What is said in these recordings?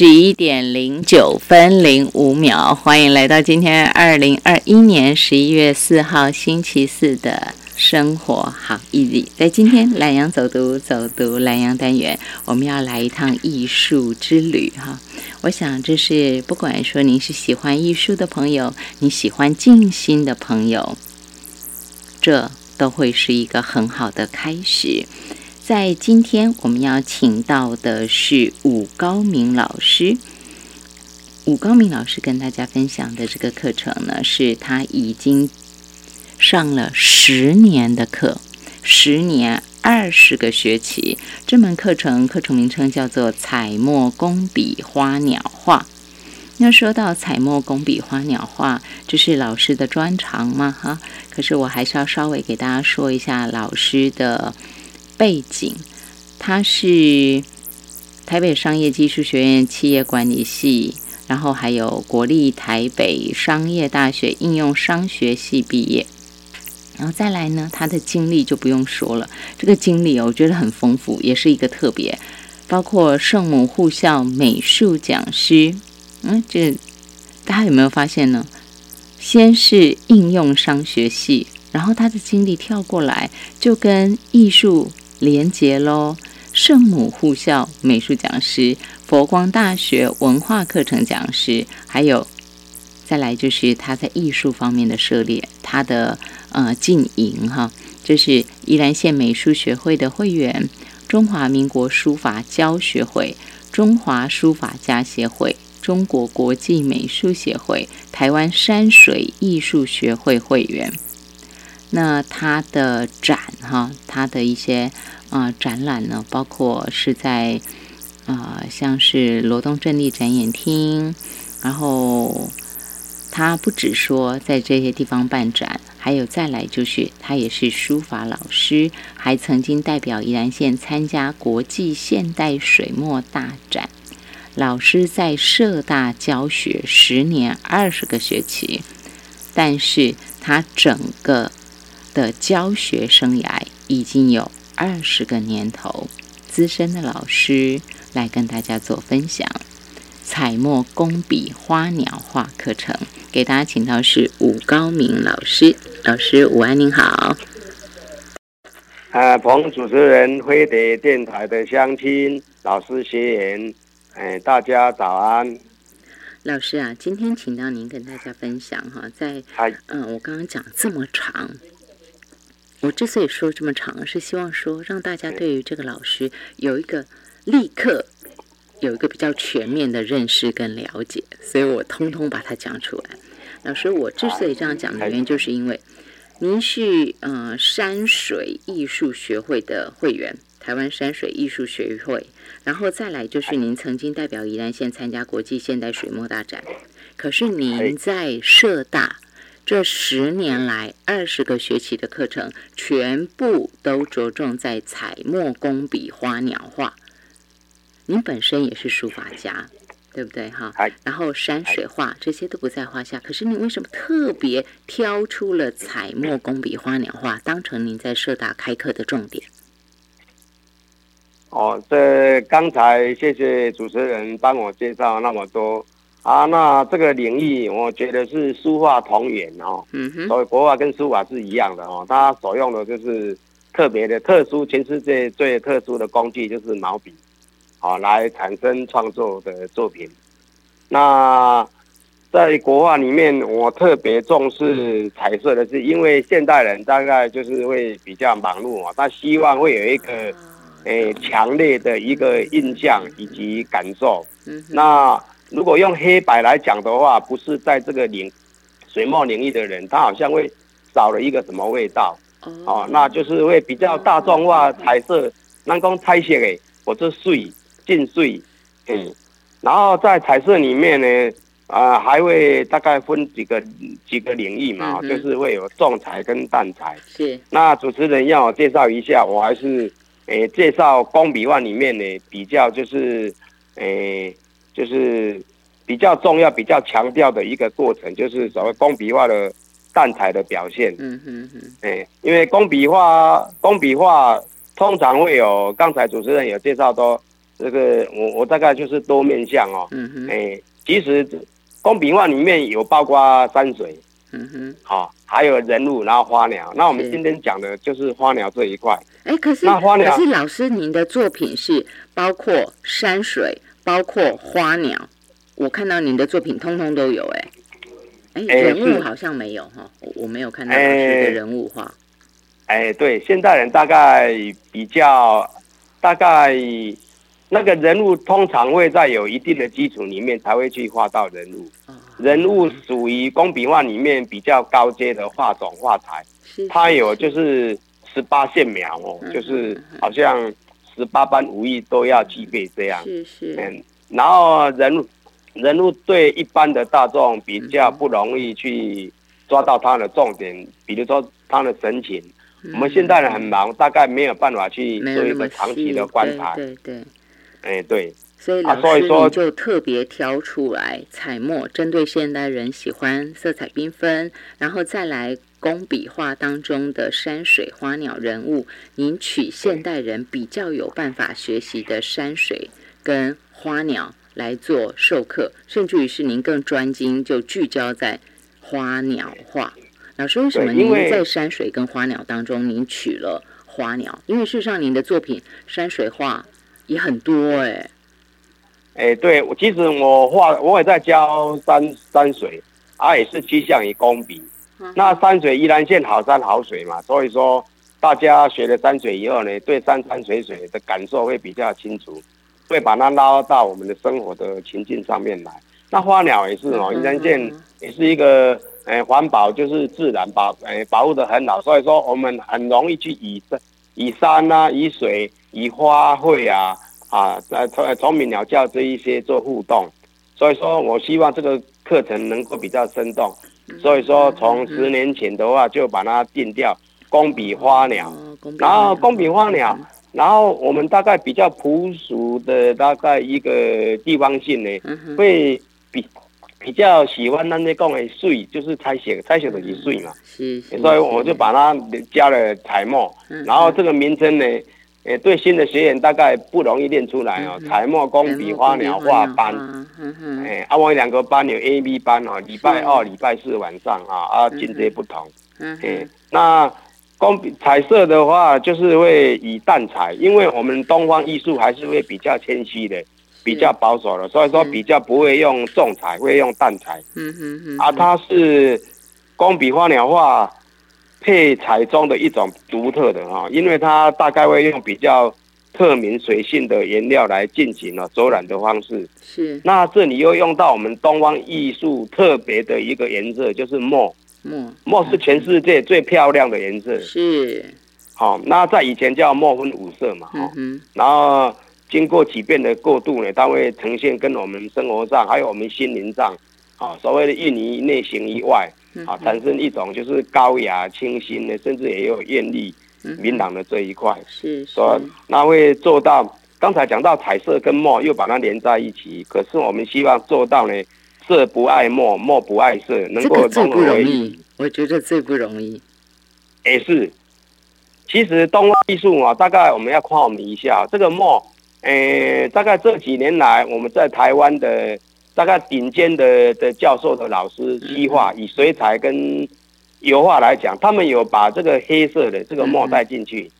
十一点零九分零五秒，欢迎来到今天二零二一年十一月四号星期四的生活好 easy。在今天懒羊走读走读懒羊单元，我们要来一趟艺术之旅哈。我想这是不管说您是喜欢艺术的朋友，你喜欢静心的朋友，这都会是一个很好的开始。在今天我们要请到的是武高明老师。武高明老师跟大家分享的这个课程呢，是他已经上了十年的课，十年二十个学期。这门课程课程名称叫做“彩墨工笔花鸟画”。那说到彩墨工笔花鸟画，这是老师的专长吗？哈，可是我还是要稍微给大家说一下老师的。背景，他是台北商业技术学院企业管理系，然后还有国立台北商业大学应用商学系毕业，然后再来呢，他的经历就不用说了，这个经历我觉得很丰富，也是一个特别，包括圣母护校美术讲师，嗯，这大家有没有发现呢？先是应用商学系，然后他的经历跳过来，就跟艺术。连接喽，圣母护校美术讲师，佛光大学文化课程讲师，还有再来就是他在艺术方面的涉猎，他的呃经营哈，这是宜兰县美术学会的会员，中华民国书法教学会，中华书法家协会，中国国际美术协会，台湾山水艺术学会会员。那他的展哈，他的一些啊展览呢，包括是在啊像是罗东镇立展演厅，然后他不止说在这些地方办展，还有再来就是他也是书法老师，还曾经代表宜兰县参加国际现代水墨大展。老师在社大教学十年二十个学期，但是他整个。的教学生涯已经有二十个年头，资深的老师来跟大家做分享。彩墨工笔花鸟画课程，给大家请到是武高明老师。老师午安，您好。啊，彭主持人飞碟电台的乡亲、老师、学员，哎，大家早安。老师啊，今天请到您跟大家分享哈，在嗯，我刚刚讲这么长。我之所以说这么长，是希望说让大家对于这个老师有一个立刻有一个比较全面的认识跟了解，所以我通通把它讲出来。老师，我之所以这样讲的原因，就是因为您是呃山水艺术学会的会员，台湾山水艺术学会，然后再来就是您曾经代表宜兰县参加国际现代水墨大展，可是您在社大。这十年来，二十个学期的课程，全部都着重在彩墨工笔花鸟画。您本身也是书法家，对不对？哈，然后山水画这些都不在话下。可是你为什么特别挑出了彩墨工笔花鸟画，当成您在社大开课的重点？哦，这刚才谢谢主持人帮我介绍那么多。啊，那这个领域，我觉得是书画同源哦。嗯哼。所以国画跟书法是一样的哦，它所用的就是特别的、特殊，全世界最特殊的工具就是毛笔，好来产生创作的作品。那在国画里面，我特别重视彩色的是，因为现代人大概就是会比较忙碌啊，他希望会有一个诶强烈的一个印象以及感受。嗯。那如果用黑白来讲的话，不是在这个领水墨领域的人，他好像会少了一个什么味道哦，那就是会比较大众化彩色，人讲彩色诶，或者水进水，嗯，然后在彩色里面呢，啊，还会大概分几个几个领域嘛，就是会有重彩跟淡彩。是。那主持人要我介绍一下，我还是诶介绍工笔画里面呢，比较就是诶。就是比较重要、比较强调的一个过程，就是所谓工笔画的淡彩的表现。嗯嗯嗯。哎，因为工笔画，工笔画通常会有刚才主持人有介绍，到这个我我大概就是多面相哦。嗯哼。哎，其实工笔画里面有包括山水。嗯哼。好，还有人物，然后花鸟。那我们今天讲的就是花鸟这一块。哎，可是那花鸟，可是老师您的作品是包括山水，包括花鸟。我看到您的作品通通都有，哎。哎，人物好像没有哈，我没有看到老师的人物画。哎，对，现代人大概比较，大概那个人物通常会在有一定的基础里面才会去画到人物。人物属于工笔画里面比较高阶的画种画材，它有就是十八线描哦，就是好像十八般武艺都要具备这样。是是。嗯，然后人物人物对一般的大众比较不容易去抓到他的重点，比如说他的神情。我们现代人很忙，大概没有办法去做一个长期的观察。对对，哎对。所以老师你就特别挑出来彩墨，针对现代人喜欢色彩缤纷，然后再来工笔画当中的山水、花鸟、人物，您取现代人比较有办法学习的山水跟花鸟来做授课，甚至于是您更专精，就聚焦在花鸟画。老师，为什么您在山水跟花鸟当中，您取了花鸟？因为事实上，您的作品山水画也很多哎。哎，对，我其实我画我也在教山山水，啊，也是趋向于工笔。那山水依然见好山好水嘛，所以说大家学了山水以后呢，对山山水水的感受会比较清楚，会把它拉到我们的生活的情境上面来。那花鸟也是哦，依然见也是一个。哎，环保就是自然保，呃，保护的很好，所以说我们很容易去以山、以山啊、以水、以花卉啊，啊，呃，虫虫鸣鸟叫这一些做互动，所以说我希望这个课程能够比较生动，所以说从十年前的话就把它定掉，工笔花鸟，然后工笔花鸟，然后我们大概比较朴素的大概一个地方性呢，会比。比较喜欢那些讲的水，就是彩写，彩写的是水嘛。是。所以我就把它加了彩墨，然后这个名称呢，诶，对新的学员大概不容易练出来哦。彩墨工笔花鸟画班，诶，啊，我两个班有 A、B 班哦，礼拜二、礼拜四晚上啊，啊，境界不同。嗯。诶，那工笔彩色的话，就是会以淡彩，因为我们东方艺术还是会比较谦虚的。比较保守了，所以说比较不会用重彩，会用淡彩。嗯哼哼。啊，它是工笔花鸟画配彩中的一种独特的哈，因为它大概会用比较透明水性的颜料来进行了走染的方式。是。那这里又用到我们东方艺术特别的一个颜色，就是墨。墨。墨是全世界最漂亮的颜色。是。好，那在以前叫墨分五色嘛。嗯哼。然后。经过几遍的过渡呢，它会呈现跟我们生活上还有我们心灵上，啊，所谓的印于内形以外，啊，产生一种就是高雅清新的，甚至也有艳丽明朗的这一块。是，说那会做到。刚才讲到彩色跟墨，又把它连在一起。可是我们希望做到呢，色不爱墨，墨不爱色，能够融合为一。我觉得最不容易。也是，其实东方艺术啊，大概我们要夸我们一下这个墨。诶，大概这几年来，我们在台湾的大概顶尖的的教授的老师，西画以水彩跟油画来讲，他们有把这个黑色的这个墨带进去，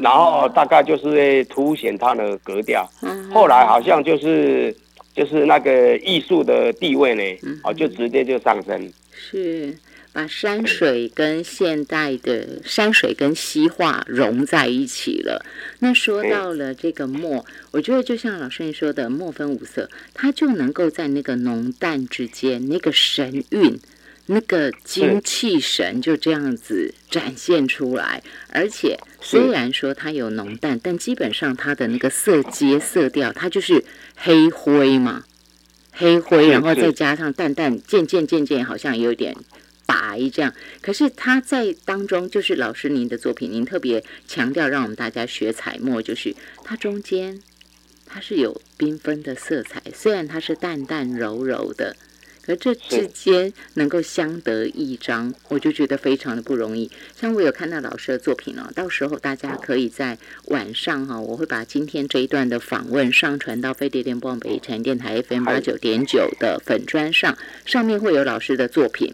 然后大概就是凸显它的格调。后来好像就是就是那个艺术的地位呢，哦，就直接就上升。是。把山水跟现代的山水跟西画融在一起了。那说到了这个墨，我觉得就像老师你说的，墨分五色，它就能够在那个浓淡之间，那个神韵、那个精气神就这样子展现出来。而且虽然说它有浓淡，但基本上它的那个色阶、色调，它就是黑灰嘛，黑灰，然后再加上淡淡，渐渐渐渐好像有点。白这样，可是他在当中，就是老师您的作品，您特别强调让我们大家学彩墨，就是它中间它是有缤纷的色彩，虽然它是淡淡柔柔的，可这之间能够相得益彰，我就觉得非常的不容易。像我有看到老师的作品哦，到时候大家可以在晚上哈，我会把今天这一段的访问上传到飞碟电波北城电台 FM 八九点九的粉砖上，上面会有老师的作品，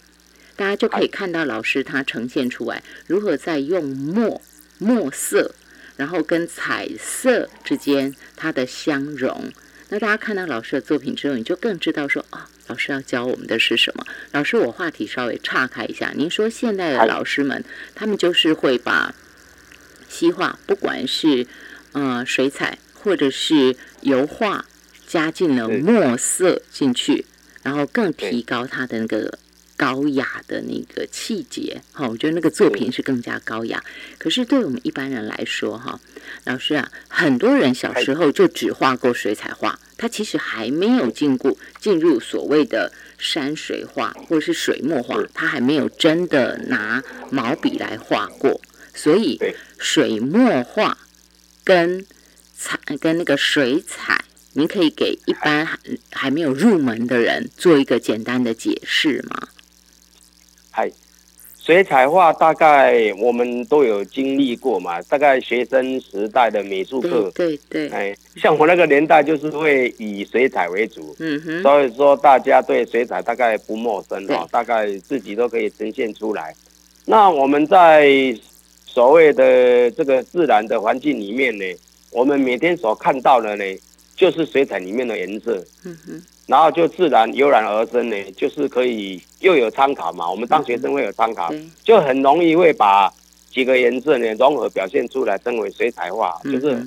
大家就可以看到老师他呈现出来如何在用墨墨色，然后跟彩色之间它的相融。那大家看到老师的作品之后，你就更知道说啊。老师要教我们的是什么？老师，我话题稍微岔开一下。您说现在的老师们，他们就是会把西画，不管是呃水彩或者是油画，加进了墨色进去，然后更提高它的那个。高雅的那个气节，哈，我觉得那个作品是更加高雅。可是对我们一般人来说，哈，老师啊，很多人小时候就只画过水彩画，他其实还没有进过进入所谓的山水画或者是水墨画，他还没有真的拿毛笔来画过。所以水墨画跟彩跟那个水彩，您可以给一般还没有入门的人做一个简单的解释吗？嗨，水彩画大概我们都有经历过嘛，大概学生时代的美术课，对对，哎，像我那个年代就是会以水彩为主，嗯哼，所以说大家对水彩大概不陌生哈，大概自己都可以呈现出来。那我们在所谓的这个自然的环境里面呢，我们每天所看到的呢，就是水彩里面的颜色，嗯哼。然后就自然油然而生呢，就是可以又有参考嘛。我们当学生会有参考，就很容易会把几个颜色呢融合表现出来，称为水彩画，就是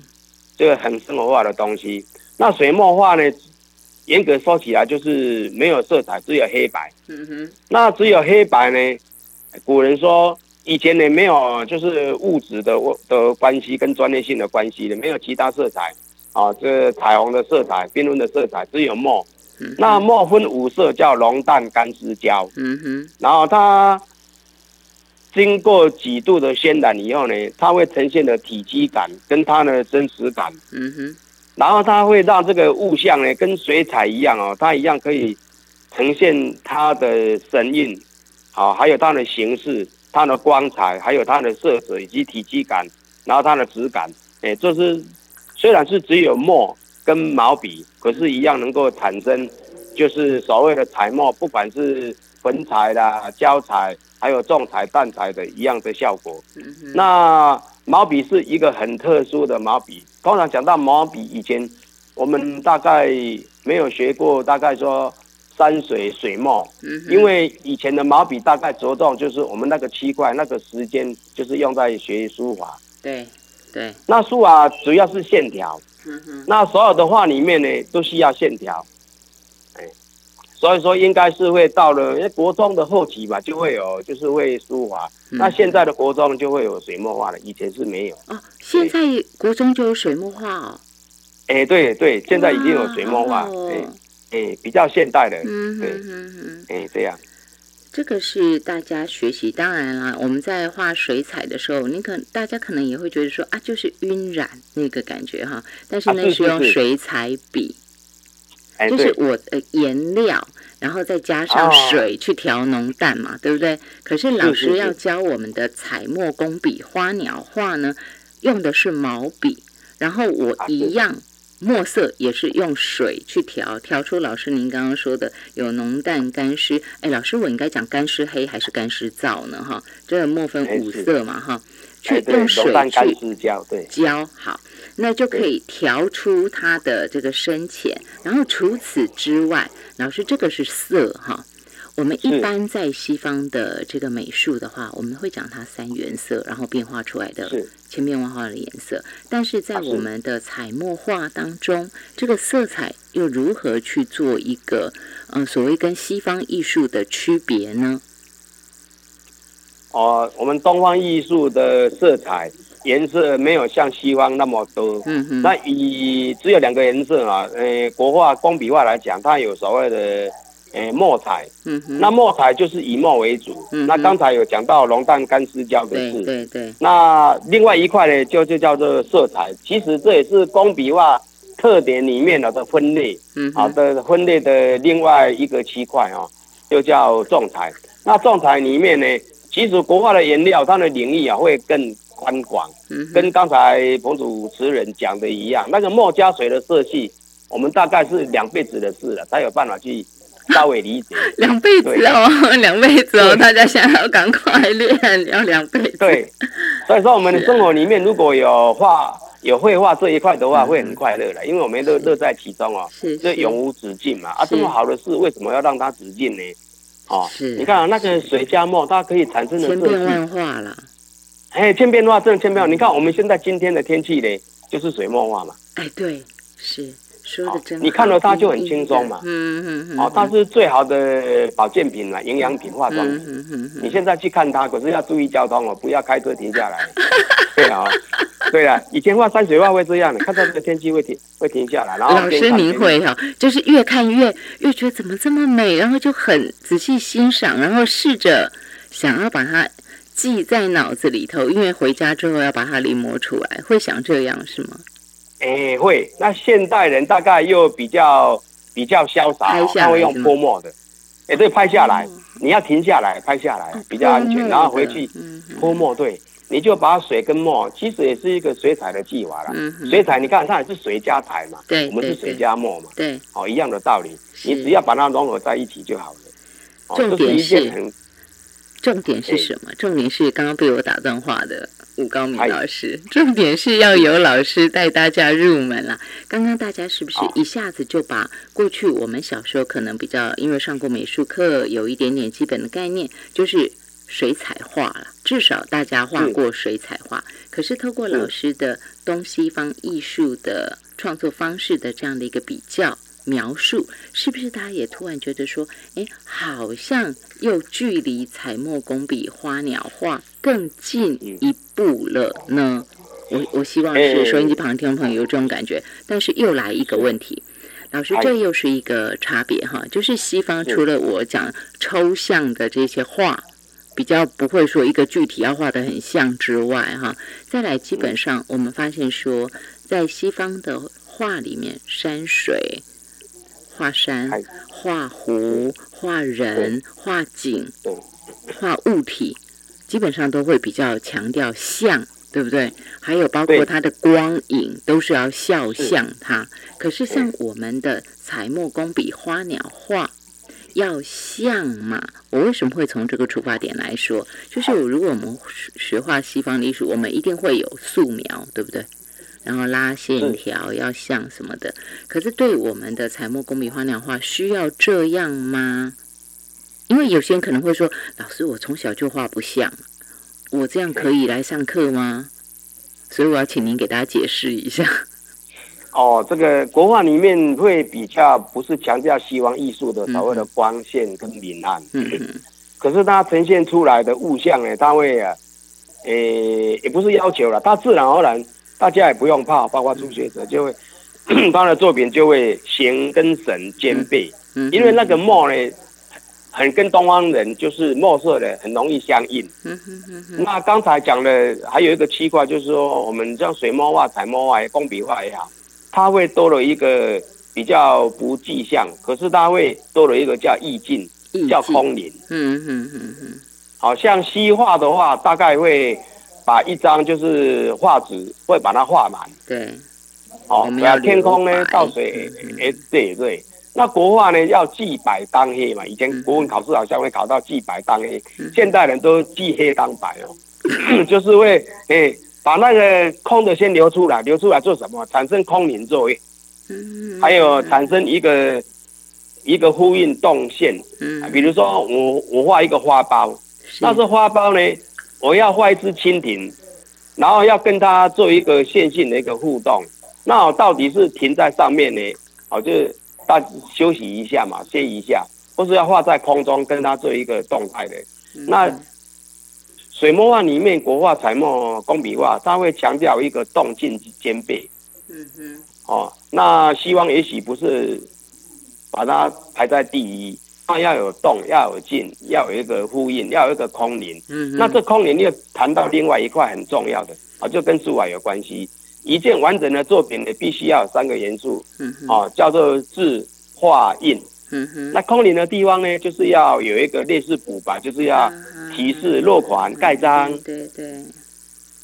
这个很生活化的东西。那水墨画呢，严格说起来就是没有色彩，只有黑白。嗯哼。那只有黑白呢？古人说以前呢没有就是物质的的关系跟专业性的关系的，没有其他色彩啊，这彩虹的色彩、缤纷的色彩，只有墨。那墨分五色，叫龙蛋干丝胶。嗯哼，然后它经过几度的渲染以后呢，它会呈现的体积感跟它的真实感。嗯哼，然后它会让这个物象呢，跟水彩一样哦，它一样可以呈现它的神韵，好，还有它的形式、它的光彩，还有它的色泽以及体积感，然后它的质感。哎，这是虽然是只有墨。跟毛笔可是一样，能够产生就是所谓的彩墨，不管是粉彩啦、胶彩，还有重彩、淡彩的一样的效果。那毛笔是一个很特殊的毛笔。通常讲到毛笔，以前我们大概没有学过，大概说山水水墨，因为以前的毛笔大概着重就是我们那个七块、那个时间，就是用在学书法。对对，那书法主要是线条。那所有的画里面呢，都需要线条，哎，所以说应该是会到了，因为国中的后期吧，就会有，就是会书法。那现在的国中就会有水墨画了，以前是没有。哦，现在国中就有水墨画哦。哎，对对，现在已经有水墨画，哎哎，比较现代的，嗯对，哎，这样。这个是大家学习，当然啦，我们在画水彩的时候，你可大家可能也会觉得说啊，就是晕染那个感觉哈，但是那是用水彩笔，就是我的颜料，然后再加上水去调浓淡嘛，对不对？可是老师要教我们的彩墨工笔花鸟画呢，用的是毛笔，然后我一样。墨色也是用水去调，调出老师您刚刚说的有浓淡干湿。哎，老师我应该讲干湿黑还是干湿皂呢？哈，这个墨分五色嘛，哈，去用水去浇，对，浇好，那就可以调出它的这个深浅。然后除此之外，老师这个是色哈。我们一般在西方的这个美术的话，我们会讲它三原色，然后变化出来的千变万化的颜色。但是在我们的彩墨画当中，这个色彩又如何去做一个嗯所谓跟西方艺术的区别呢？哦，我们东方艺术的色彩颜色没有像西方那么多。嗯哼。那以只有两个颜色啊，呃，国画工笔画来讲，它有所谓的。诶，墨彩，嗯哼，那墨彩就是以墨为主。嗯，那刚才有讲到浓淡干丝胶的事，对对。那另外一块呢，就就叫做色彩。其实这也是工笔画特点里面的的分类，嗯，好的分类的另外一个区块啊。就叫仲裁。那仲裁里面呢，其实国画的颜料它的领域啊会更宽广，嗯跟刚才彭主持人讲的一样，那个墨加水的色系，我们大概是两辈子的事了，才有办法去稍微理解。两辈子哦，两辈子哦，大家想要赶快练，要两辈子。对，所以说我们的生活里面如果有画。有绘画这一块的话，会很快乐的，因为我们乐乐在其中哦，就永无止境嘛。啊，这么好的事，为什么要让它止境呢？哦，你看啊，那个水加墨，它可以产生的千变万化了。哎，千变万化，真的千变。你看我们现在今天的天气呢，就是水墨画嘛。哎，对，是。说的真，你看到它就很轻松嘛。嗯嗯嗯。哦，它是最好的保健品了，营养品、化妆品。嗯嗯嗯。你现在去看它，可是要注意交通哦，不要开车停下来。对啊，对啊，以前画山水画会这样的，看到这个天气会停，会停下来。然后老师您会哈，就是越看越越觉得怎么这么美，然后就很仔细欣赏，然后试着想要把它记在脑子里头，因为回家之后要把它临摹出来，会想这样是吗？哎，会。那现代人大概又比较比较潇洒，他会用泼墨的。哎，对，拍下来，你要停下来拍下来，比较安全。然后回去泼墨，对，你就把水跟墨，其实也是一个水彩的技法了。水彩，你看它也是水加彩嘛，对，我们是水加墨嘛，对，哦，一样的道理。你只要把它融合在一起就好了。重点是，重点是什么？重点是刚刚被我打断话的。吴高明老师，重点是要有老师带大家入门了。刚刚大家是不是一下子就把过去我们小时候可能比较因为上过美术课，有一点点基本的概念，就是水彩画了。至少大家画过水彩画。可是透过老师的东西方艺术的创作方式的这样的一个比较。描述是不是大家也突然觉得说，哎，好像又距离彩墨工笔花鸟画更近一步了呢？我我希望是收音机旁听众朋友有这种感觉。但是又来一个问题，老师，这又是一个差别哈，就是西方除了我讲抽象的这些画，比较不会说一个具体要画的很像之外哈，再来基本上我们发现说，在西方的画里面，山水。画山、画湖、画人、画景、画物体，基本上都会比较强调像，对不对？还有包括它的光影，都是要肖像它。可是像我们的彩墨工笔花鸟画，要像嘛？我为什么会从这个出发点来说？就是如果我们学画西方艺术，我们一定会有素描，对不对？然后拉线条要像什么的，可是对我们的彩墨工笔花鸟画需要这样吗？因为有些人可能会说：“老师，我从小就画不像，我这样可以来上课吗？”所以我要请您给大家解释一下。哦，这个国画里面会比较不是强调西方艺术的所谓的光线跟明暗，嗯嗯，可是它呈现出来的物象呢，它会啊，诶，也不是要求了，它自然而然。大家也不用怕，包括初学者就会，他的作品就会形跟神兼备，因为那个墨呢，很跟东方人就是墨色的很容易相应。那刚才讲的还有一个奇怪，就是说我们像水墨画、彩墨画、工笔画也好，它会多了一个比较不具象，可是它会多了一个叫意境，叫空灵。嗯嗯嗯嗯，好像西画的话，大概会。把一张就是画纸，会把它画满。对，哦，那天空呢，倒水，哎，对对。那国画呢，要记白当黑嘛。以前国文考试好像会考到记白当黑，现代人都记黑当白哦，就是会哎，把那个空的先留出来，留出来做什么？产生空灵作用。嗯。还有产生一个一个呼应动线。嗯。比如说我我画一个花苞，那这花苞呢？我要画一只蜻蜓，然后要跟它做一个线性的一个互动。那我到底是停在上面呢？哦，就是大休息一下嘛，歇一下，或是要画在空中跟它做一个动态的。那水墨画里面，国画、彩墨、工笔画，它会强调一个动静兼备。嗯嗯。哦，那希望也许不是把它排在第一。它要有动，要有静，要有一个呼应，要有一个空灵。嗯，那这空灵又谈到另外一块很重要的啊，就跟书法有关系。一件完整的作品呢，必须要有三个元素。嗯，哦，叫做字、画、印。嗯哼。那空灵的地方呢，就是要有一个类似补吧，就是要提示落款盖章。对对。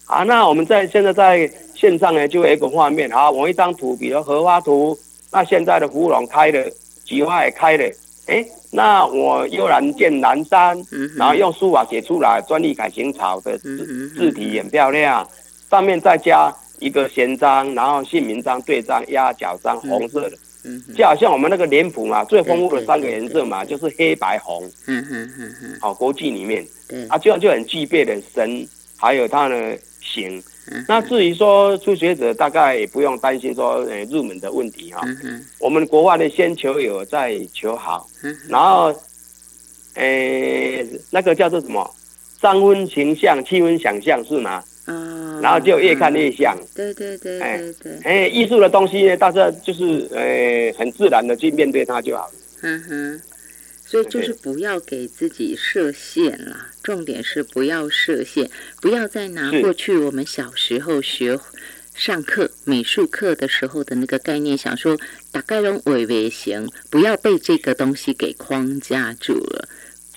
啊，那我们在现在在线上呢，就有一个画面啊，我一张图，比如荷花图，那现在的芙蓉开了，菊花也开了，哎，那我悠然见南山，然后用书法写出来，专利楷行草的字字体很漂亮，上面再加一个闲章，然后姓名章、对章、压脚章，红色的，就好像我们那个脸谱嘛，最丰富的三个颜色嘛，就是黑白红，嗯嗯嗯嗯，好，国际里面，对，啊，这样就很具备的神，还有它的。行，那至于说初学者，大概也不用担心说呃入门的问题哈。我们国外的先求有，再求好。然后，诶，那个叫做什么？三分形象，七分想象是吗？嗯。然后就越看越像。对对对对对。哎，艺术的东西呢，大家就是呃很自然的去面对它就好了。嗯哼。所以就是不要给自己设限啦，重点是不要设限，不要再拿过去我们小时候学上课美术课的时候的那个概念，想说大概用微微行，不要被这个东西给框架住了。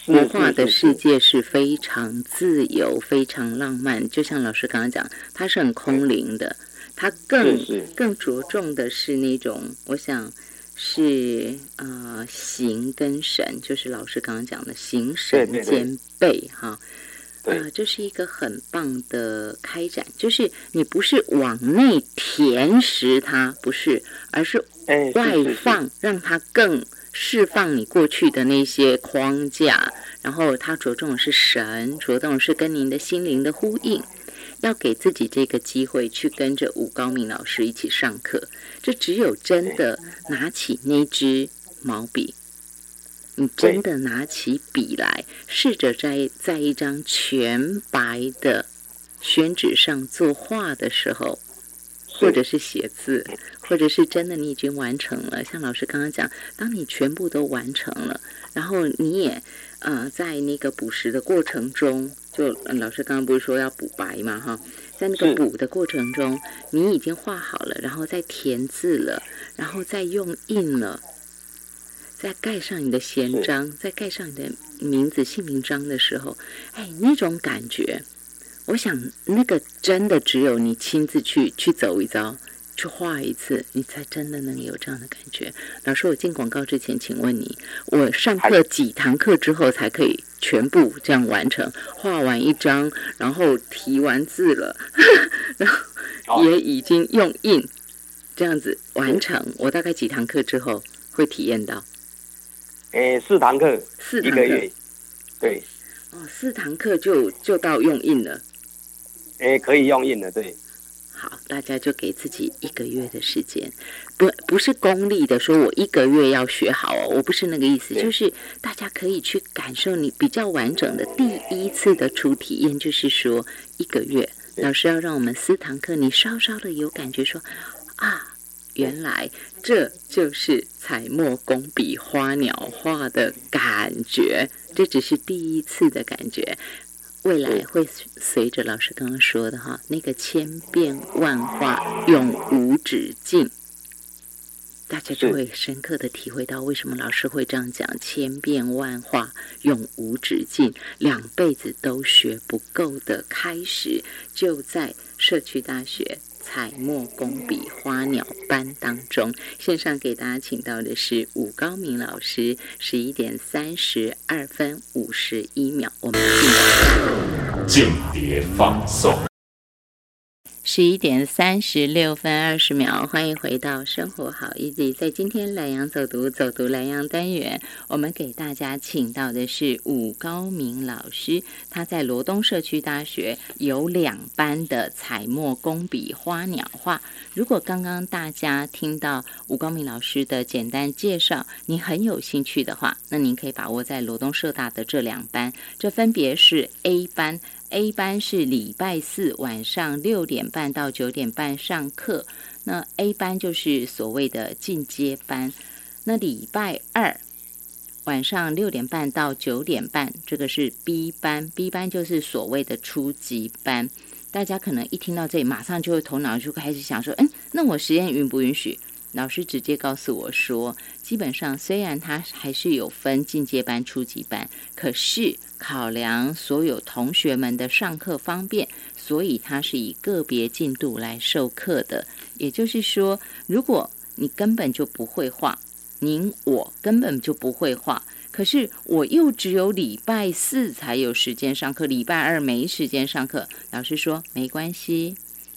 国画的世界是非常自由、非常浪漫，就像老师刚刚讲，它是很空灵的，它更更着重的是那种，我想。是呃，形跟神，就是老师刚刚讲的形神兼备哈，呃，这是一个很棒的开展，就是你不是往内填实它，不是，而是外放，让它更释放你过去的那些框架，然后它着重的是神，着重是跟您的心灵的呼应。要给自己这个机会去跟着吴高明老师一起上课，就只有真的拿起那支毛笔，你真的拿起笔来，试着在在一张全白的宣纸上作画的时候，或者是写字，或者是真的你已经完成了。像老师刚刚讲，当你全部都完成了，然后你也呃在那个补习的过程中。就老师刚刚不是说要补白嘛哈，在那个补的过程中，你已经画好了，然后再填字了，然后再用印了，再盖上你的闲章，再盖上你的名字姓名章的时候，哎，那种感觉，我想那个真的只有你亲自去去走一遭。去画一次，你才真的能有这样的感觉。老师，我进广告之前，请问你，我上课几堂课之后才可以全部这样完成？画完一张，然后提完字了，然后也已经用印，这样子完成。我大概几堂课之后会体验到？诶，四堂课，四堂课，对。哦，四堂课就就到用印了。诶，可以用印了，对。好，大家就给自己一个月的时间，不不是功利的，说我一个月要学好哦，我不是那个意思，就是大家可以去感受你比较完整的第一次的初体验，就是说一个月，老师要让我们四堂课，你稍稍的有感觉，说啊，原来这就是彩墨工笔花鸟画的感觉，这只是第一次的感觉。未来会随着老师刚刚说的哈，那个千变万化永无止境，大家就会深刻的体会到为什么老师会这样讲，千变万化永无止境，两辈子都学不够的开始就在社区大学。彩墨工笔花鸟班当中，线上给大家请到的是武高明老师。十一点三十二分五十一秒，我们进入间谍放送。十一点三十六分二十秒，欢迎回到生活好 easy。在今天懒羊走读走读懒羊单元，我们给大家请到的是武高明老师。他在罗东社区大学有两班的彩墨工笔花鸟画。如果刚刚大家听到武高明老师的简单介绍，你很有兴趣的话，那您可以把握在罗东社大的这两班，这分别是 A 班。A 班是礼拜四晚上六点半到九点半上课，那 A 班就是所谓的进阶班。那礼拜二晚上六点半到九点半，这个是 B 班，B 班就是所谓的初级班。大家可能一听到这里，马上就会头脑就开始想说：，嗯，那我实验允不允许？老师直接告诉我说，基本上虽然他还是有分进阶班、初级班，可是考量所有同学们的上课方便，所以他是以个别进度来授课的。也就是说，如果你根本就不会画，您我根本就不会画。可是我又只有礼拜四才有时间上课，礼拜二没时间上课。老师说没关系，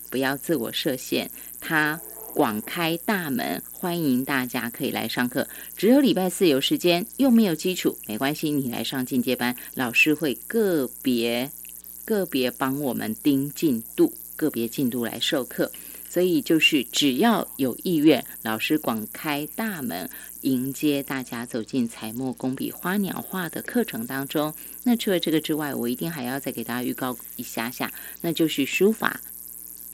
不要自我设限，他广开大门，欢迎大家可以来上课。只有礼拜四有时间，又没有基础，没关系，你来上进阶班，老师会个别个别帮我们盯进度，个别进度来授课。所以就是只要有意愿，老师广开大门，迎接大家走进彩墨工笔花鸟画的课程当中。那除了这个之外，我一定还要再给大家预告一下下，那就是书法。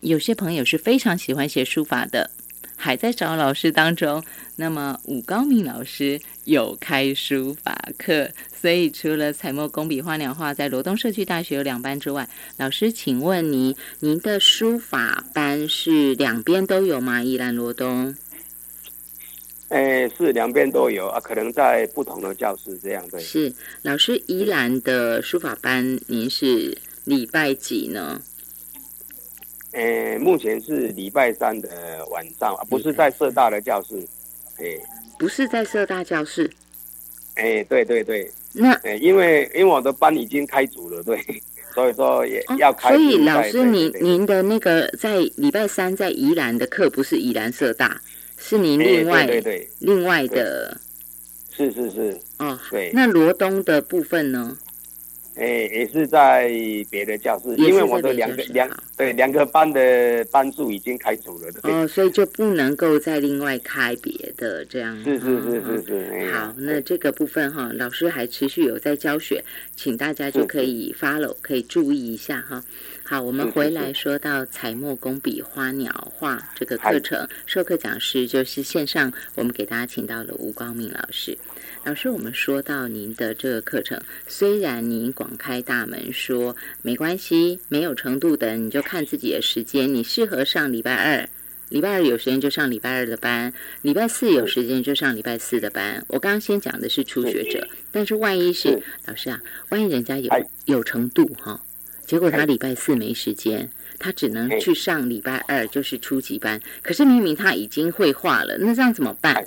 有些朋友是非常喜欢写书法的。还在找老师当中，那么武高明老师有开书法课，所以除了彩墨工笔花鸟画在罗东社区大学有两班之外，老师，请问您，您的书法班是两边都有吗？宜兰罗东？哎，是两边都有啊，可能在不同的教室这样的。是老师，宜兰的书法班，您是礼拜几呢？呃，目前是礼拜三的晚上，不是在社大的教室，哎，不是在社大教室，哎，对对对，那，因为因为我的班已经开组了，对，所以说也要开。所以老师，您您的那个在礼拜三在宜兰的课不是宜兰社大，是您另外对对。另外的，是是是，哦，对，那罗东的部分呢？哎，也是在别的教室，因为我的两个两对两个班的班助已经开除了的哦，所以就不能够再另外开别的这样。是是是是是。好，那这个部分哈，老师还持续有在教学，请大家就可以 follow，可以注意一下哈。好，我们回来说到彩墨工笔花鸟画这个课程，授课讲师就是线上，我们给大家请到了吴光明老师。老师，我们说到您的这个课程，虽然您广开大门说没关系，没有程度的你就看自己的时间，你适合上礼拜二，礼拜二有时间就上礼拜二的班，礼拜四有时间就上礼拜四的班。我刚刚先讲的是初学者，但是万一是老师啊，万一人家有有程度哈，结果他礼拜四没时间，他只能去上礼拜二就是初级班，可是明明他已经会画了，那这样怎么办？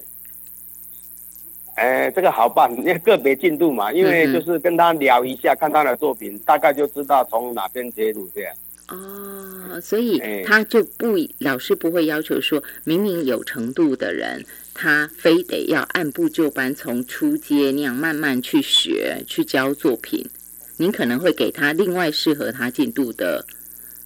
哎，这个好办，因为个别进度嘛，因为就是跟他聊一下，看他的作品，大概就知道从哪边切入这样。哦，所以他就不老师不会要求说，明明有程度的人，他非得要按部就班从初阶那样慢慢去学去教作品。您可能会给他另外适合他进度的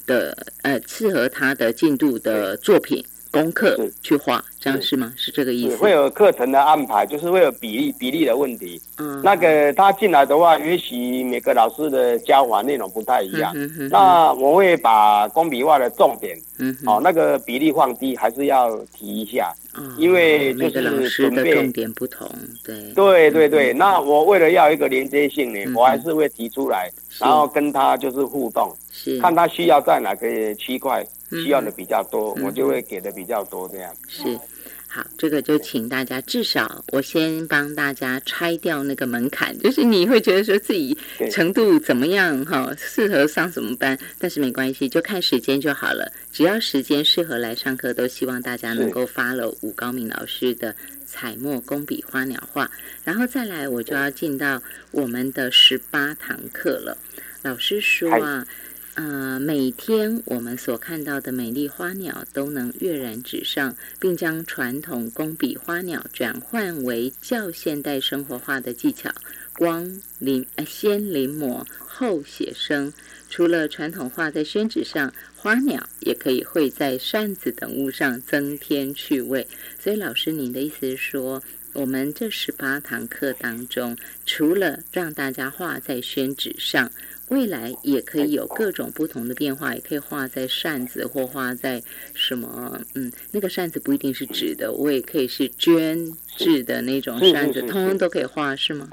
的呃适合他的进度的作品。功课去画，这样是吗？是这个意思。会有课程的安排，就是会有比例比例的问题。嗯，那个他进来的话，也许每个老师的教法内容不太一样。嗯哼。那我会把工笔画的重点，嗯，哦，那个比例放低，还是要提一下。嗯。因为就是准备重点不同，对。对对对，那我为了要一个连接性呢，我还是会提出来，然后跟他就是互动，是看他需要在哪个区块。需要的比较多，我就会给的比较多，这样是好。这个就请大家至少我先帮大家拆掉那个门槛，就是你会觉得说自己程度怎么样哈，适合上什么班，但是没关系，就看时间就好了。只要时间适合来上课，都希望大家能够 follow 吴高明老师的彩墨工笔花鸟画。然后再来，我就要进到我们的十八堂课了。老师说啊。呃，每天我们所看到的美丽花鸟都能跃然纸上，并将传统工笔花鸟转换为较现代生活化的技巧，光临呃先临摹后写生。除了传统画在宣纸上，花鸟也可以绘在扇子等物上，增添趣味。所以，老师，您的意思是说，我们这十八堂课当中，除了让大家画在宣纸上。未来也可以有各种不同的变化，也可以画在扇子或画在什么，嗯，那个扇子不一定是纸的，我也可以是绢制的那种扇子，通通都可以画，是吗？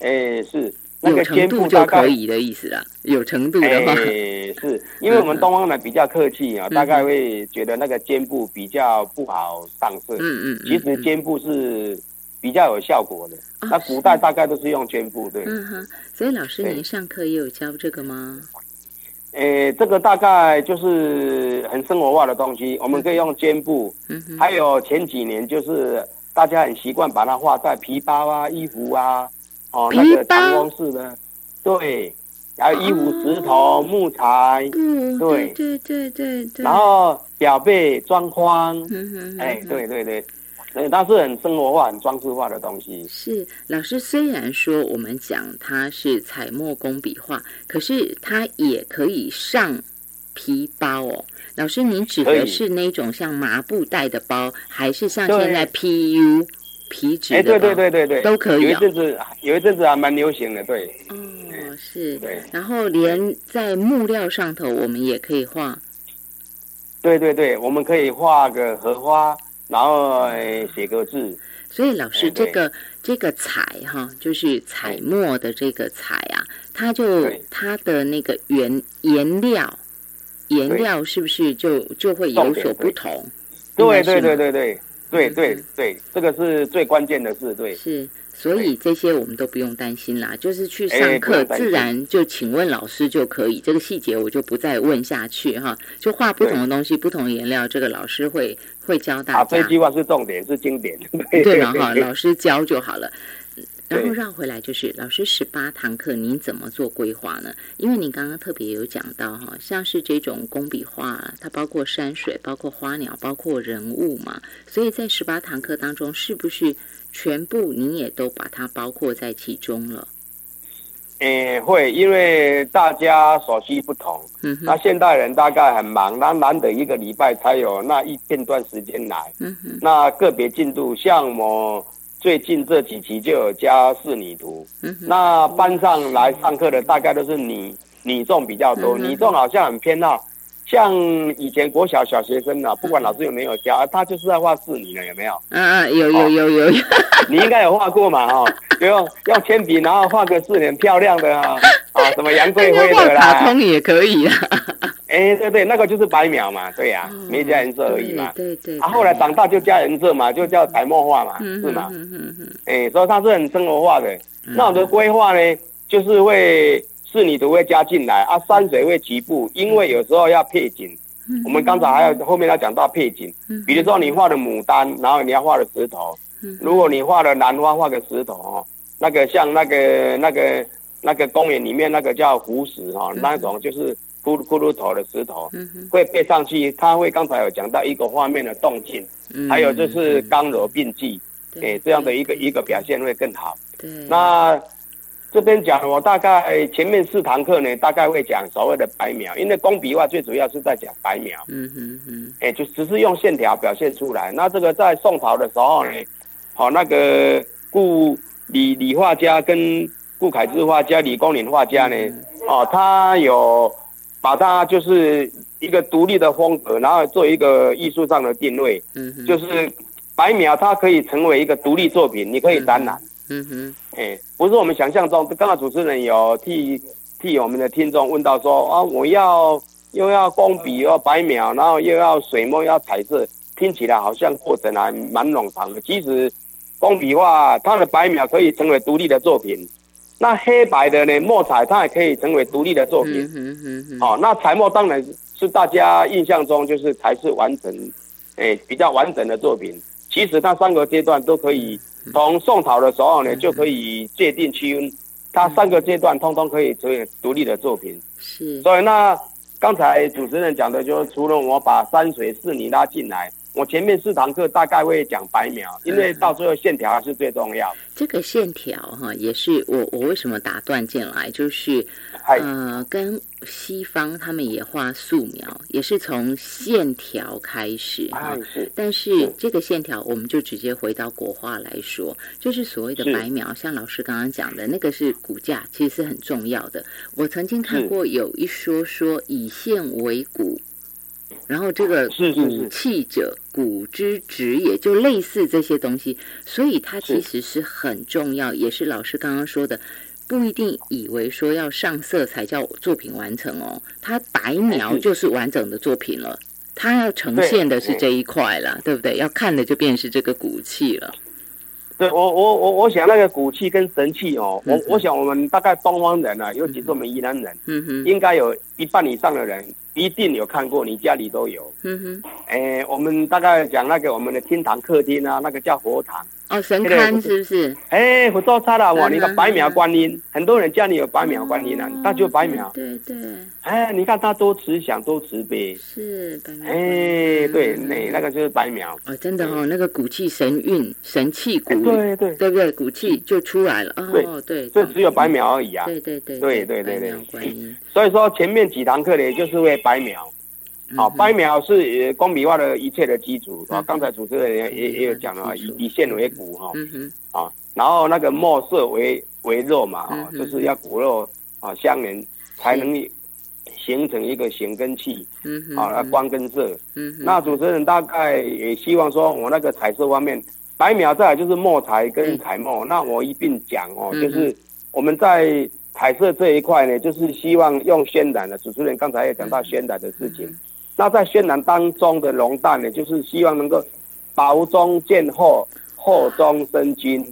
哎，是。有程度就可以的意思啦。有程度的话，是因为我们东方人比较客气啊，大概会觉得那个肩部比较不好上色。嗯嗯，其实肩部是比较有效果的。那古代大概都是用肩部，对。嗯哼，所以老师您上课也有教这个吗？诶，这个大概就是很生活化的东西，我们可以用肩部。嗯哼，还有前几年就是大家很习惯把它画在皮包啊、衣服啊，哦，那个式的，对。还有衣服、石头、木材，嗯，对。对对对对。然后表背装框，哎，对对对，所以，它是很生活化、很装饰化的东西。是老师虽然说我们讲它是彩墨工笔画，可是它也可以上皮包哦。老师，您指的是那种像麻布袋的包，还是像现在 PU 皮纸的？哎，对对对对对，都可以。有一阵子，有一阵子还蛮流行的，对。哦是，对然后连在木料上头，我们也可以画。对对对，我们可以画个荷花，然后写个字。所以老师，这个这个彩哈，就是彩墨的这个彩啊，它就它的那个原颜料，颜料是不是就就会有所不同？对对对对对对对对，这个是最关键的事，对是。所以这些我们都不用担心啦，就是去上课自然就请问老师就可以。这个细节我就不再问下去哈，就画不同的东西，不同的颜料，这个老师会会教大家。这句话是重点，是经典。对了哈，老师教就好了。然后绕回来就是，老师十八堂课您怎么做规划呢？因为您刚刚特别有讲到哈，像是这种工笔画，它包括山水、包括花鸟、包括人物嘛，所以在十八堂课当中，是不是？全部您也都把它包括在其中了。诶，会，因为大家所需不同。嗯那现代人大概很忙，那难得一个礼拜才有那一片段时间来。嗯哼。那个别进度，像我最近这几期就有加仕女图。嗯那班上来上课的大概都是女女众比较多，女众好像很偏好。像以前国小小学生啊，不管老师有没有教，他就是在画仕女的，有没有？嗯嗯，有有有有有。你应该有画过嘛？哈，用用铅笔，然后画个仕女漂亮的啊啊，什么杨贵 妃的啦。卡通也可以啊。哎，对对，那个就是白描嘛，对呀，没加颜色而已嘛。对对。啊，后来长大就加颜色嘛，就叫彩墨画嘛，是吗？嗯嗯嗯。哎，所以它是很生活化的。那我的规划呢，就是会。是你都会加进来啊，山水会局部，因为有时候要配景。我们刚才还有后面要讲到配景，比如说你画的牡丹，然后你要画的石头。嗯如果你画的兰花，画个石头哦，那个像那个那个那个公园里面那个叫湖石哈，那种就是骷骷髅头的石头，会配上去。它会刚才有讲到一个画面的动静，还有就是刚柔并济，哎，这样的一个一个表现会更好。那。这边讲，我大概前面四堂课呢，大概会讲所谓的白描，因为工笔画最主要是在讲白描。嗯哼哼，哎，就只是用线条表现出来。那这个在宋朝的时候呢，好，那个顾李李画家跟顾恺之画家、李公麟画家呢，哦，他有把它就是一个独立的风格，然后做一个艺术上的定位。嗯哼，就是白描，它可以成为一个独立作品，你可以展览。嗯哼，哎，不是我们想象中。刚刚主持人有替替我们的听众问到说啊，我要又要工笔，又要白描，然后又要水墨，要彩色，听起来好像过程还蛮冗长的。其实工笔画它的白描可以成为独立的作品，那黑白的呢墨彩它也可以成为独立的作品。嗯哼，好，那彩墨当然是大家印象中就是才是完整，哎，比较完整的作品。其实它三个阶段都可以。从宋朝的时候呢，就可以界定区分，它三个阶段通通可以成为独立的作品。是，所以那刚才主持人讲的，就是除了我把山水仕女拉进来。我前面四堂课大概会讲白描，因为到最后线条还是最重要。这个线条哈，也是我我为什么打断进来，就是呃，跟西方他们也画素描，也是从线条开始哈。但是这个线条，我们就直接回到国画来说，就是所谓的白描，像老师刚刚讲的那个是骨架，其实是很重要的。我曾经看过有一说说以线为骨。然后这个骨气者，骨之直，也就类似这些东西，所以它其实是很重要，也是老师刚刚说的，不一定以为说要上色才叫作品完成哦，它白描就是完整的作品了。它要呈现的是这一块了，对不对？要看的就便是这个骨气了。对我，我我我想那个骨气跟神气哦，我我想我们大概东方人啊，尤其是我们宜兰人，嗯哼，应该有一半以上的人一定有看过，你家里都有。嗯哼，哎，我们大概讲那个我们的厅堂客厅啊，那个叫佛堂。哦，神龛是不是？哎，佛做差了哇！你的白描观音，很多人家里有白描观音啊，那就白描。对对。哎，你看他多慈祥，多慈悲。是白苗。哎，对，那那个就是白描。哦，真的哦，那个骨气神韵，神气骨。对对。对不对？骨气就出来了。哦，对。就只有白描而已啊。对对对。对对对对。所以说前面几堂课呢，就是为白描。好，白描是工笔画的一切的基础啊。刚才主持人也也也有讲了，以以线为骨哈，啊，然后那个墨色为为肉嘛，啊，就是要骨肉啊相连，才能形成一个形跟气，啊，光跟色。那主持人大概也希望说，我那个彩色方面，白描再来就是墨彩跟彩墨，那我一并讲哦，就是我们在彩色这一块呢，就是希望用渲染的。主持人刚才也讲到渲染的事情。那在渲染当中的浓淡呢，就是希望能够薄中见厚，厚中生金，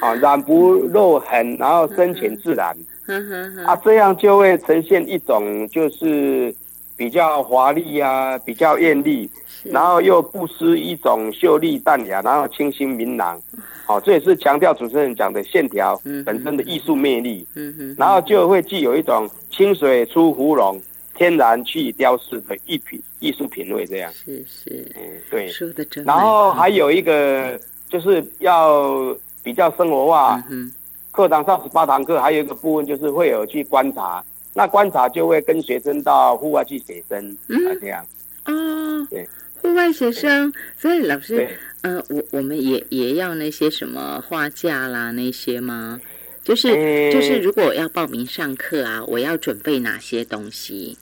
啊，染不露痕，然后深浅自然，啊，这样就会呈现一种就是比较华丽啊，比较艳丽，然后又不失一种秀丽淡雅，然后清新明朗，好，这也是强调主持人讲的线条本身的艺术魅力，然后就会具有一种清水出芙蓉。天然去雕饰的艺品艺术品味，这样。是是，嗯，对，说的真。然后。还有一个就是要比较生活化，嗯，课堂上十八堂课，还有一个部分就是会有去观察，那观察就会跟学生到户外去写生，嗯，这样，哦，对，户外写生，所以老师，嗯，我我们也也要那些什么画架啦那些吗？就是就是，如果要报名上课啊，我要准备哪些东西？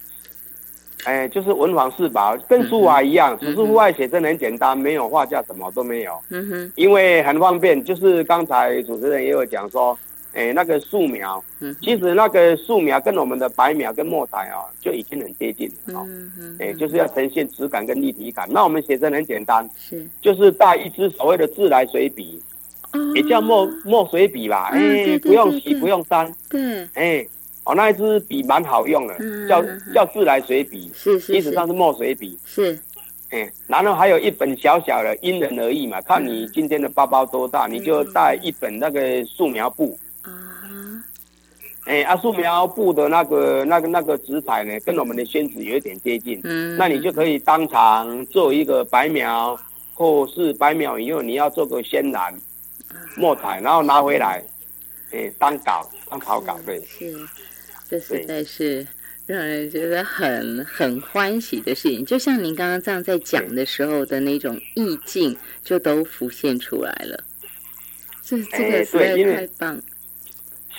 哎，就是文房四宝，跟书法一样，只是户外写真很简单，没有画架，什么都没有。嗯哼，因为很方便。就是刚才主持人也有讲说，哎，那个素描，嗯，其实那个素描跟我们的白描跟墨彩啊，就已经很接近了。嗯嗯，哎，就是要呈现质感跟立体感。那我们写真很简单，是，就是带一支所谓的自来水笔。也叫墨墨水笔吧，哎，不用洗，不用删，对，哎，哦，那一支笔蛮好用的，叫叫自来水笔，是是，意思上是墨水笔，是，哎，然后还有一本小小的，因人而异嘛，看你今天的包包多大，你就带一本那个素描布，啊，哎，阿，素苗布的那个那个那个纸彩呢，跟我们的宣纸有一点接近，嗯，那你就可以当场做一个白描，或是白描以后你要做个宣染。墨彩，然后拿回来，诶，当稿当草稿，对，是，这实在是让人觉得很很欢喜的事情。就像您刚刚这样在讲的时候的那种意境，就都浮现出来了。这这个实在太棒。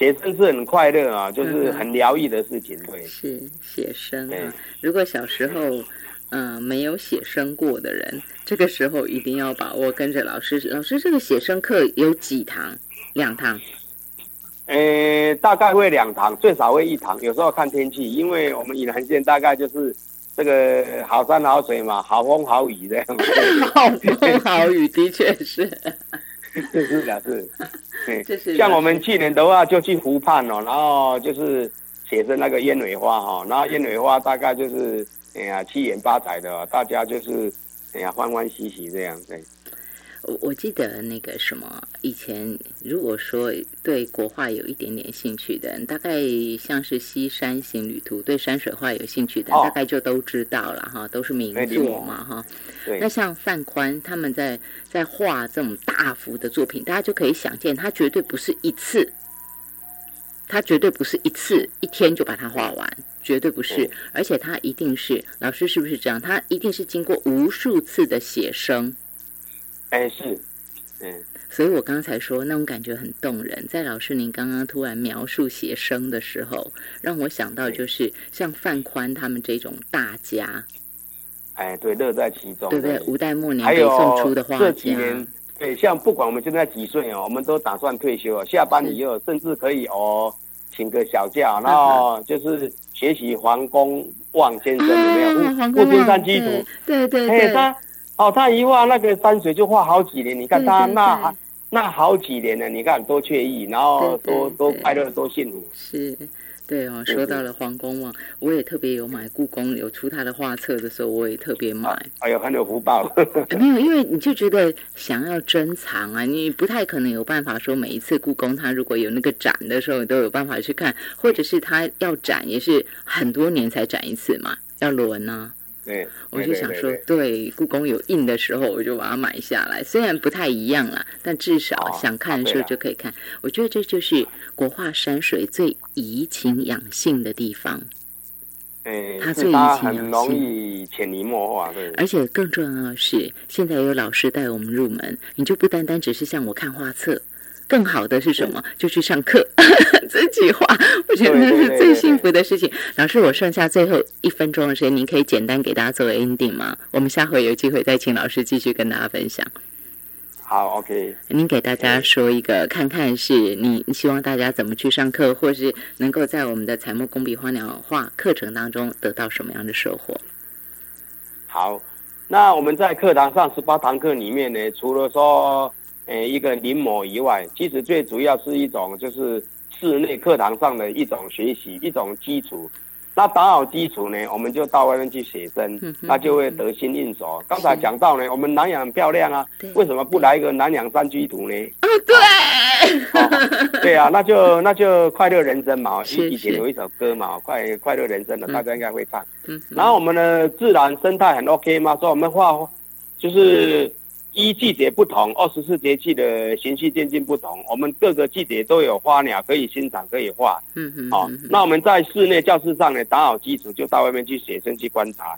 写生是很快乐啊，就是很疗愈的事情，对。是写生啊，如果小时候。嗯，没有写生过的人，这个时候一定要把握跟着老师。老师，这个写生课有几堂？两堂？呃，大概会两堂，最少会一堂。有时候看天气，因为我们宜兰县大概就是这个好山好水嘛，好风好雨这样。好风好雨，的确是。是的，是。是。像我们去年的话，就去湖畔哦，然后就是写着那个鸢尾花哈，然后鸢尾花大概就是。哎呀，七言八彩的，大家就是哎呀欢欢喜喜这样对。我我记得那个什么，以前如果说对国画有一点点兴趣的人，大概像是《西山行旅图》，对山水画有兴趣的，大概就都知道了哈，都是名作嘛哈。那像范宽他们在在画这种大幅的作品，大家就可以想见，他绝对不是一次。他绝对不是一次一天就把它画完，绝对不是，而且他一定是老师，是不是这样？他一定是经过无数次的写生。哎，是，嗯，所以我刚才说那种感觉很动人。在老师您刚刚突然描述写生的时候，让我想到就是像范宽他们这种大家。哎，对，乐在其中，对不对？吴代末年北宋出的画家。对，像不管我们现在几岁哦，我们都打算退休，下班以后甚至可以哦，请个小假，然后就是学习黄公望先生有没有？富春山居图，对对对。他哦，他一画那个山水就画好几年，你看他那那好几年了，你看多惬意，然后多多快乐，多幸福。是。对哦，说到了黄公望，我也特别有买故宫有出他的画册的时候，我也特别买。哎呦，很有福报。没有，因为你就觉得想要珍藏啊，你不太可能有办法说每一次故宫它如果有那个展的时候，你都有办法去看，或者是它要展也是很多年才展一次嘛，要轮啊。对，我就想说，对，故宫有印的时候，我就把它买下来。虽然不太一样啦，但至少想看的时候就可以看。我觉得这就是国画山水最怡情养性的地方。哎，它最怡情养性，容易潜移默化。对，而且更重要的是，现在有老师带我们入门，你就不单单只是像我看画册。更好的是什么？就去上课，自己画。我觉得那是最幸福的事情。老师，我剩下最后一分钟的时间，您可以简单给大家做个 ending 吗？我们下回有机会再请老师继续跟大家分享。好，OK。您给大家说一个，看看是你希望大家怎么去上课，或是能够在我们的彩墨工笔花鸟画课程当中得到什么样的收获？好，那我们在课堂上十八堂课里面呢，除了说。呃，一个临摹以外，其实最主要是一种就是室内课堂上的一种学习，一种基础。那打好基础呢，我们就到外面去写生，那就会得心应手。刚才讲到呢，我们南洋很漂亮啊，为什么不来一个南洋山居图呢？对，对啊，那就那就快乐人生嘛，以前有一首歌嘛，快快乐人生的，大家应该会唱。然后我们的自然生态很 OK 嘛，说我们画就是。依季节不同，二十四节气的循序渐进不同，我们各个季节都有花鸟可以欣赏，可以画。嗯嗯。好，那我们在室内教室上呢，打好基础，就到外面去写生去观察。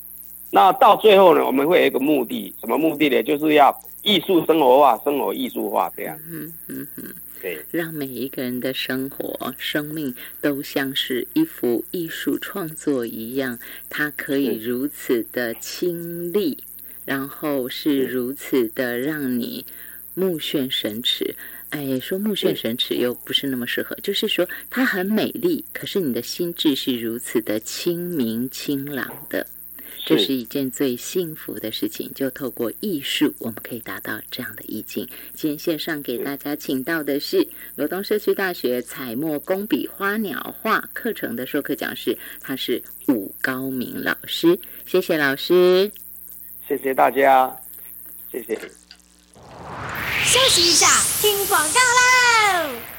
那到最后呢，我们会有一个目的，什么目的呢？就是要艺术生活化，生活艺术化这样。嗯嗯嗯。对，让每一个人的生活、生命都像是一幅艺术创作一样，它可以如此的亲历。然后是如此的让你目眩神驰，哎，说目眩神驰又不是那么适合，就是说它很美丽，可是你的心智是如此的清明清朗的，这是一件最幸福的事情。就透过艺术，我们可以达到这样的意境。今天线上给大家请到的是罗东社区大学彩墨工笔花鸟画课程的授课讲师，他是武高明老师，谢谢老师。谢谢大家，谢谢。休息一下，听广告喽。